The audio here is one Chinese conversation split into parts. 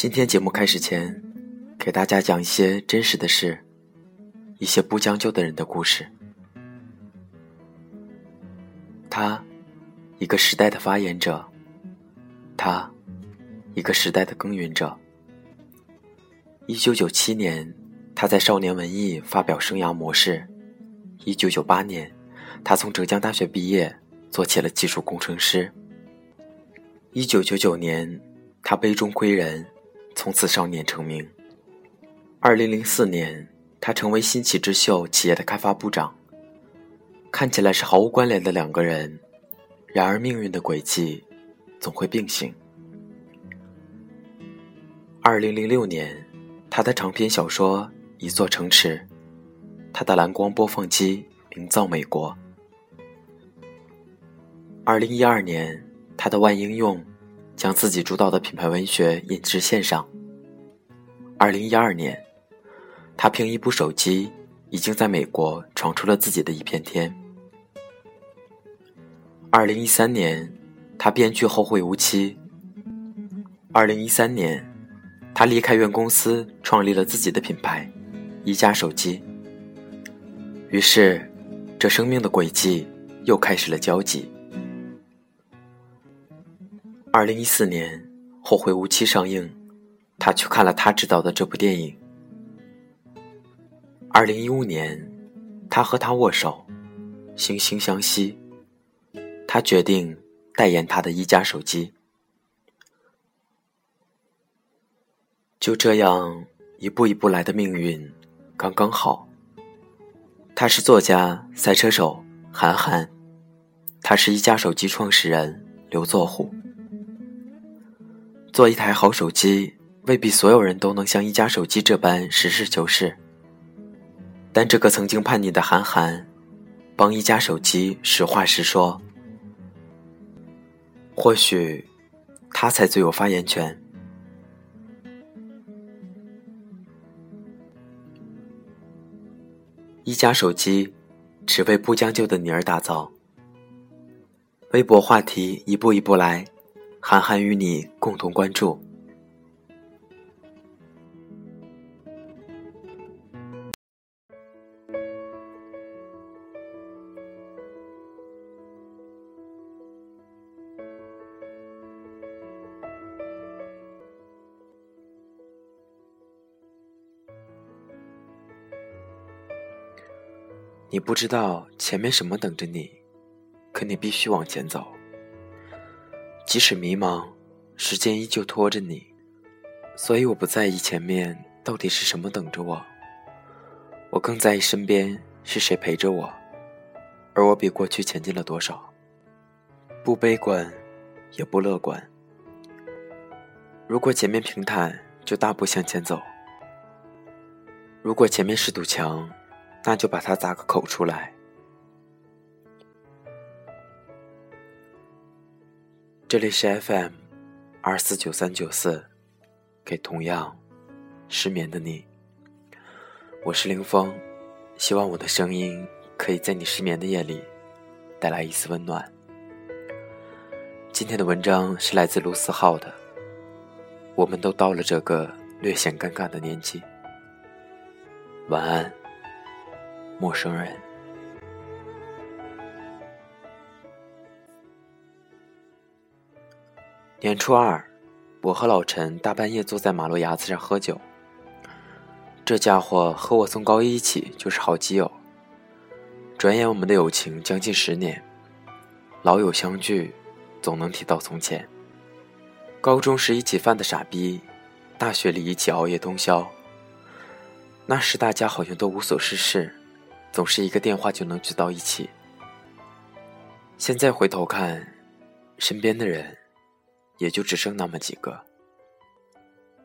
今天节目开始前，给大家讲一些真实的事，一些不将就的人的故事。他，一个时代的发言者；他，一个时代的耕耘者。一九九七年，他在《少年文艺》发表生涯模式；一九九八年，他从浙江大学毕业，做起了技术工程师。一九九九年，他杯中窥人，从此少年成名。二零零四年，他成为新奇之秀企业的开发部长。看起来是毫无关联的两个人，然而命运的轨迹总会并行。二零零六年，他的长篇小说《一座城池》，他的蓝光播放机名噪美国。二零一二年。他的万应用将自己主导的品牌文学引至线上。二零一二年，他凭一部手机已经在美国闯出了自己的一片天。二零一三年，他编剧《后会无期》。二零一三年，他离开原公司，创立了自己的品牌——一加手机。于是，这生命的轨迹又开始了交集。二零一四年，《后会无期》上映，他去看了他执导的这部电影。二零一五年，他和他握手，惺惺相惜。他决定代言他的一加手机。就这样一步一步来的命运，刚刚好。他是作家、赛车手韩寒，他是一加手机创始人刘作虎。做一台好手机，未必所有人都能像一加手机这般实事求是。但这个曾经叛逆的韩寒，帮一加手机实话实说，或许他才最有发言权。一加手机，只为不将就的你而打造。微博话题一步一步来。韩寒与你共同关注。你不知道前面什么等着你，可你必须往前走。即使迷茫，时间依旧拖着你，所以我不在意前面到底是什么等着我。我更在意身边是谁陪着我，而我比过去前进了多少。不悲观，也不乐观。如果前面平坦，就大步向前走；如果前面是堵墙，那就把它砸个口出来。这里是 FM 二四九三九四，给同样失眠的你。我是林峰，希望我的声音可以在你失眠的夜里带来一丝温暖。今天的文章是来自卢思浩的。我们都到了这个略显尴尬的年纪。晚安，陌生人。年初二，我和老陈大半夜坐在马路牙子上喝酒。这家伙和我从高一起就是好基友。转眼我们的友情将近十年，老友相聚，总能提到从前。高中时一起犯的傻逼，大学里一起熬夜通宵。那时大家好像都无所事事，总是一个电话就能聚到一起。现在回头看，身边的人。也就只剩那么几个。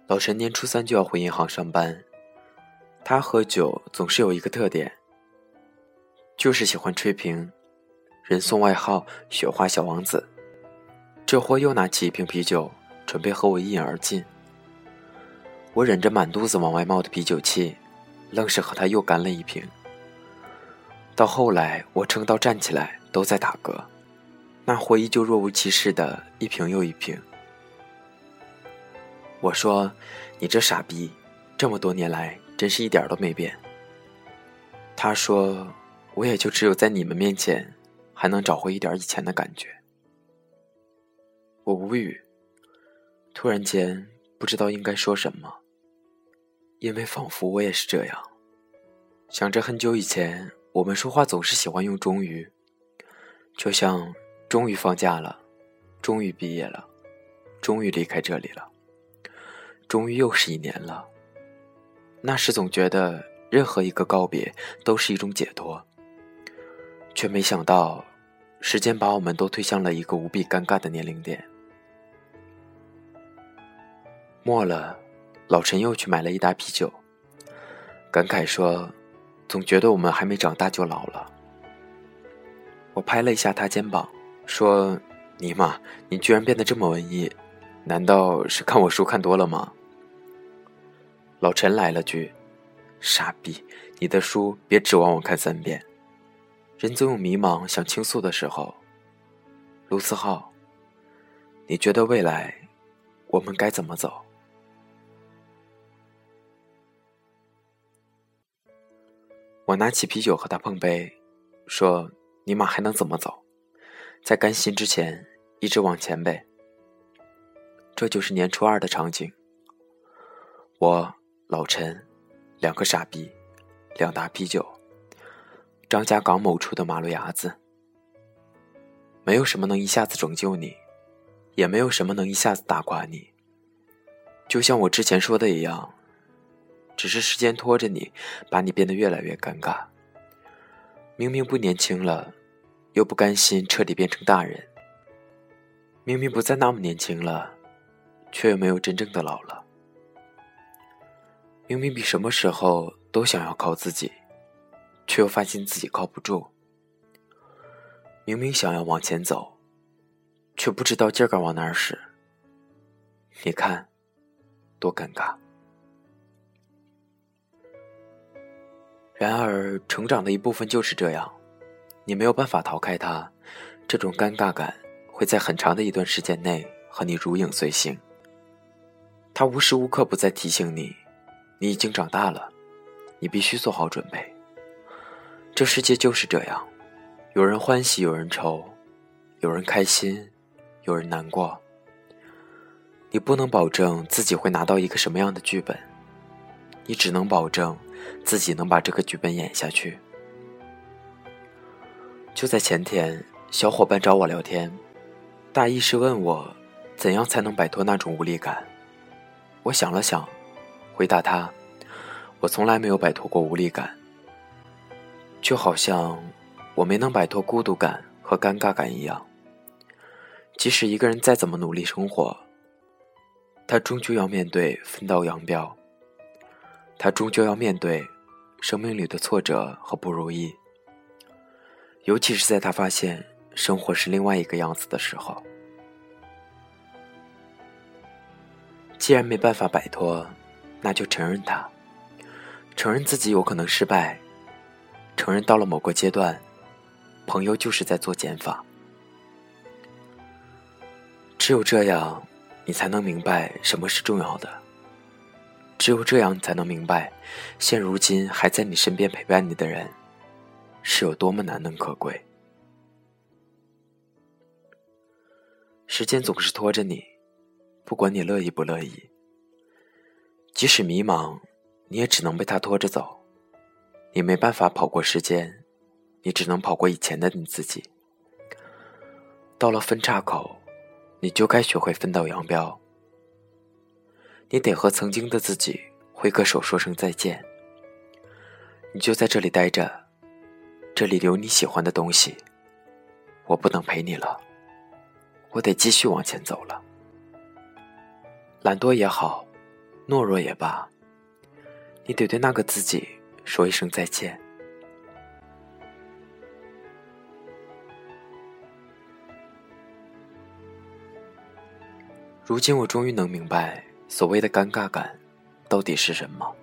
老陈年初三就要回银行上班，他喝酒总是有一个特点，就是喜欢吹瓶，人送外号“雪花小王子”。这货又拿起一瓶啤酒，准备和我一饮而尽。我忍着满肚子往外冒的啤酒气，愣是和他又干了一瓶。到后来，我撑到站起来都在打嗝。那货依旧若无其事的一瓶又一瓶。我说：“你这傻逼，这么多年来真是一点都没变。”他说：“我也就只有在你们面前，还能找回一点以前的感觉。”我无语，突然间不知道应该说什么，因为仿佛我也是这样，想着很久以前，我们说话总是喜欢用“终于”，就像“终于放假了”，“终于毕业了”，“终于离开这里了”，“终于又是一年了”。那时总觉得任何一个告别都是一种解脱，却没想到，时间把我们都推向了一个无比尴尬的年龄点。末了，老陈又去买了一打啤酒，感慨说：“总觉得我们还没长大就老了。”我拍了一下他肩膀，说：“尼玛，你居然变得这么文艺，难道是看我书看多了吗？”老陈来了句：“傻逼，你的书别指望我看三遍。”人总有迷茫想倾诉的时候。卢思浩，你觉得未来我们该怎么走？我拿起啤酒和他碰杯，说：“尼玛还能怎么走？在甘心之前，一直往前呗。”这就是年初二的场景。我老陈，两个傻逼，两打啤酒，张家港某处的马路牙子。没有什么能一下子拯救你，也没有什么能一下子打垮你。就像我之前说的一样。只是时间拖着你，把你变得越来越尴尬。明明不年轻了，又不甘心彻底变成大人；明明不再那么年轻了，却又没有真正的老了。明明比什么时候都想要靠自己，却又发现自己靠不住。明明想要往前走，却不知道劲儿该往哪儿使。你看，多尴尬。然而，成长的一部分就是这样，你没有办法逃开它。这种尴尬感会在很长的一段时间内和你如影随形。它无时无刻不在提醒你，你已经长大了，你必须做好准备。这世界就是这样，有人欢喜，有人愁，有人开心，有人难过。你不能保证自己会拿到一个什么样的剧本，你只能保证。自己能把这个剧本演下去。就在前天，小伙伴找我聊天，大意是问我，怎样才能摆脱那种无力感。我想了想，回答他：我从来没有摆脱过无力感，就好像我没能摆脱孤独感和尴尬感一样。即使一个人再怎么努力生活，他终究要面对分道扬镳。他终究要面对生命里的挫折和不如意，尤其是在他发现生活是另外一个样子的时候。既然没办法摆脱，那就承认它，承认自己有可能失败，承认到了某个阶段，朋友就是在做减法。只有这样，你才能明白什么是重要的。只有这样，才能明白，现如今还在你身边陪伴你的人，是有多么难能可贵。时间总是拖着你，不管你乐意不乐意。即使迷茫，你也只能被他拖着走。你没办法跑过时间，你只能跑过以前的你自己。到了分岔口，你就该学会分道扬镳。你得和曾经的自己挥个手，说声再见。你就在这里待着，这里留你喜欢的东西。我不能陪你了，我得继续往前走了。懒惰也好，懦弱也罢，你得对那个自己说一声再见。如今我终于能明白。所谓的尴尬感，到底是什么？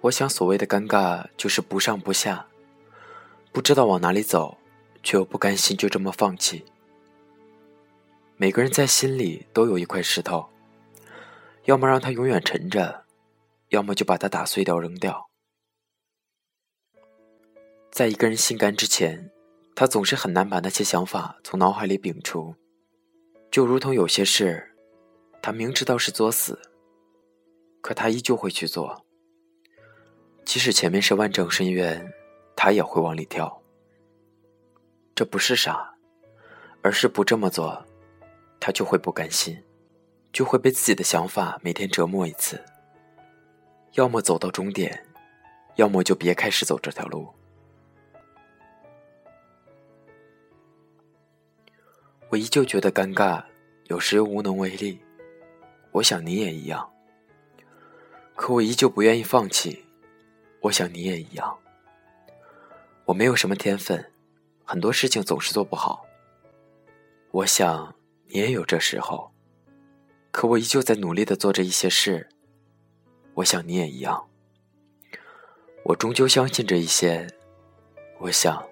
我想，所谓的尴尬就是不上不下，不知道往哪里走，却又不甘心就这么放弃。每个人在心里都有一块石头，要么让它永远沉着，要么就把它打碎掉扔掉。在一个人心甘之前，他总是很难把那些想法从脑海里摒除，就如同有些事，他明知道是作死，可他依旧会去做，即使前面是万丈深渊，他也会往里跳。这不是傻，而是不这么做，他就会不甘心，就会被自己的想法每天折磨一次。要么走到终点，要么就别开始走这条路。我依旧觉得尴尬，有时又无能为力。我想你也一样，可我依旧不愿意放弃。我想你也一样。我没有什么天分，很多事情总是做不好。我想你也有这时候，可我依旧在努力的做着一些事。我想你也一样。我终究相信这一些。我想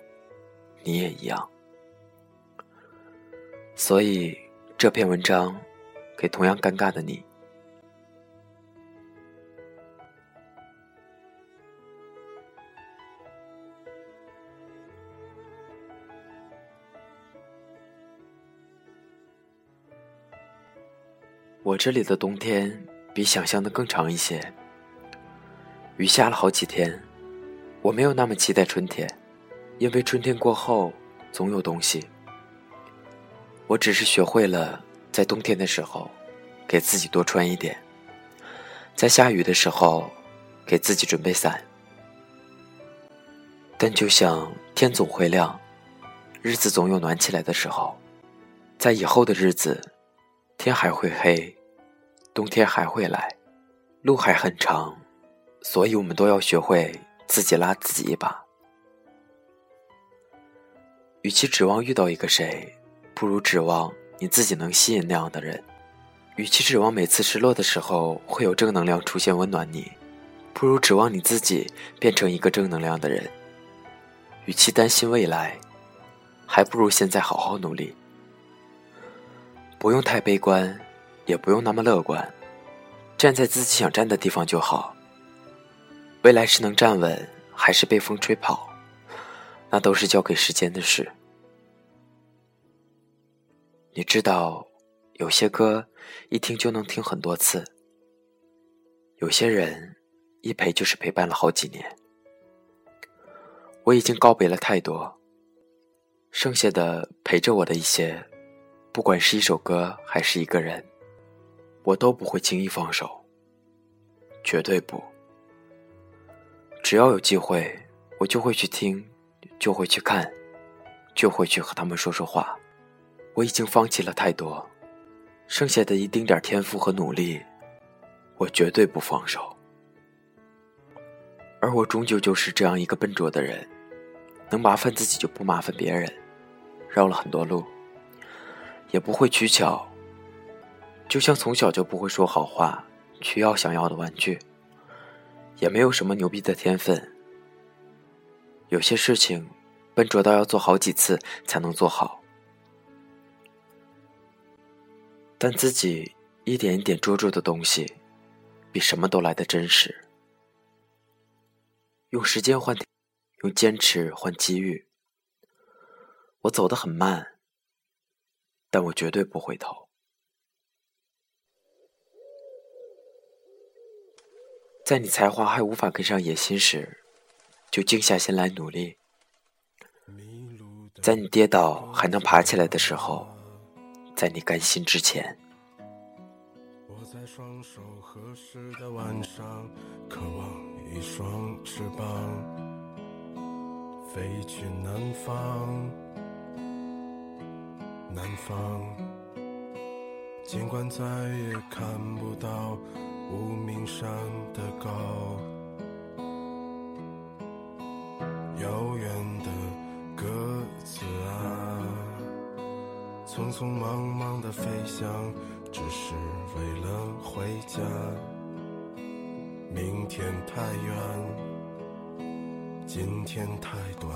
你也一样。所以，这篇文章给同样尴尬的你。我这里的冬天比想象的更长一些，雨下了好几天。我没有那么期待春天，因为春天过后总有东西。我只是学会了在冬天的时候，给自己多穿一点；在下雨的时候，给自己准备伞。但就像天总会亮，日子总有暖起来的时候，在以后的日子，天还会黑，冬天还会来，路还很长，所以我们都要学会自己拉自己一把。与其指望遇到一个谁。不如指望你自己能吸引那样的人，与其指望每次失落的时候会有正能量出现温暖你，不如指望你自己变成一个正能量的人。与其担心未来，还不如现在好好努力。不用太悲观，也不用那么乐观，站在自己想站的地方就好。未来是能站稳，还是被风吹跑，那都是交给时间的事。你知道，有些歌一听就能听很多次。有些人一陪就是陪伴了好几年。我已经告别了太多，剩下的陪着我的一些，不管是一首歌还是一个人，我都不会轻易放手，绝对不。只要有机会，我就会去听，就会去看，就会去和他们说说话。我已经放弃了太多，剩下的一丁点天赋和努力，我绝对不放手。而我终究就是这样一个笨拙的人，能麻烦自己就不麻烦别人，绕了很多路，也不会取巧。就像从小就不会说好话，去要想要的玩具，也没有什么牛逼的天分。有些事情，笨拙到要做好几次才能做好。但自己一点一点捉住的东西，比什么都来的真实。用时间换，用坚持换机遇。我走得很慢，但我绝对不回头。在你才华还无法跟上野心时，就静下心来努力。在你跌倒还能爬起来的时候。在你甘心之前，我在双手合十的晚上，渴望一双翅膀，飞去南方。南方，尽管再也看不到无名山的高，遥远的鸽子啊。匆匆忙忙的飞翔，只是为了回家。明天太远，今天太短。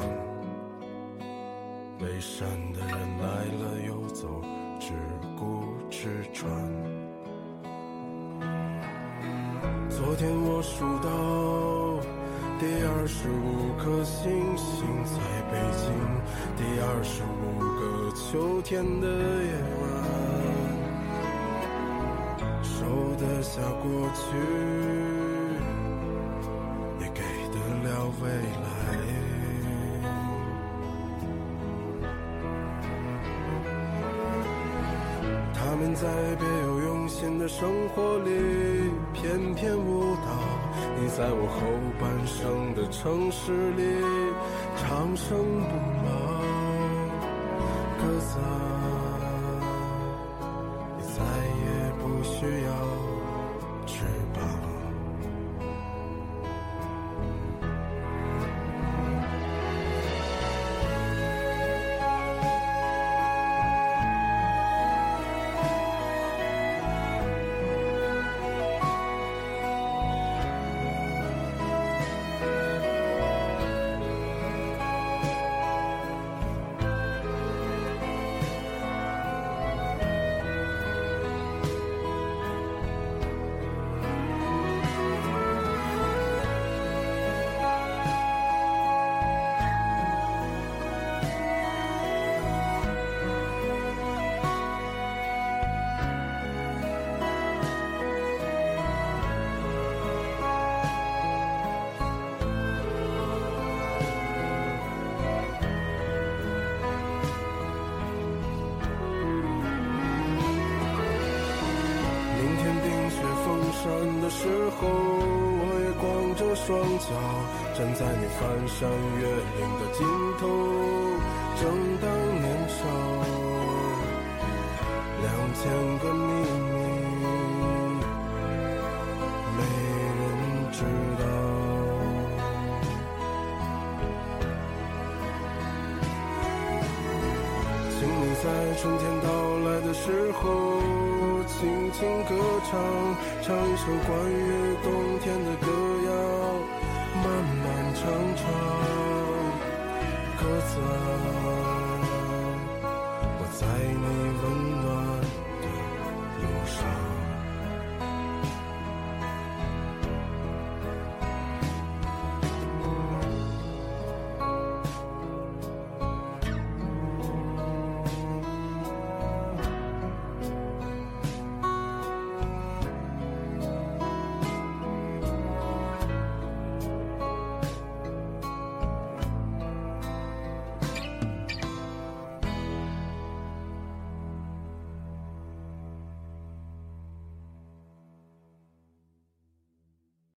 背山的人来了又走，只顾吃穿。昨天我数到第二十五颗星星在北京，第二十五个秋天的夜晚，收得下过去，也给得了未来。他们在别有新的生活里翩翩舞蹈，你在我后半生的城市里长生不老。鸽子在你翻山越岭的尽头。正当年少，两千个秘密，没人知道。请你在春天到来的时候，轻轻歌唱，唱一首关于冬天的歌谣，长长歌走，我在你温。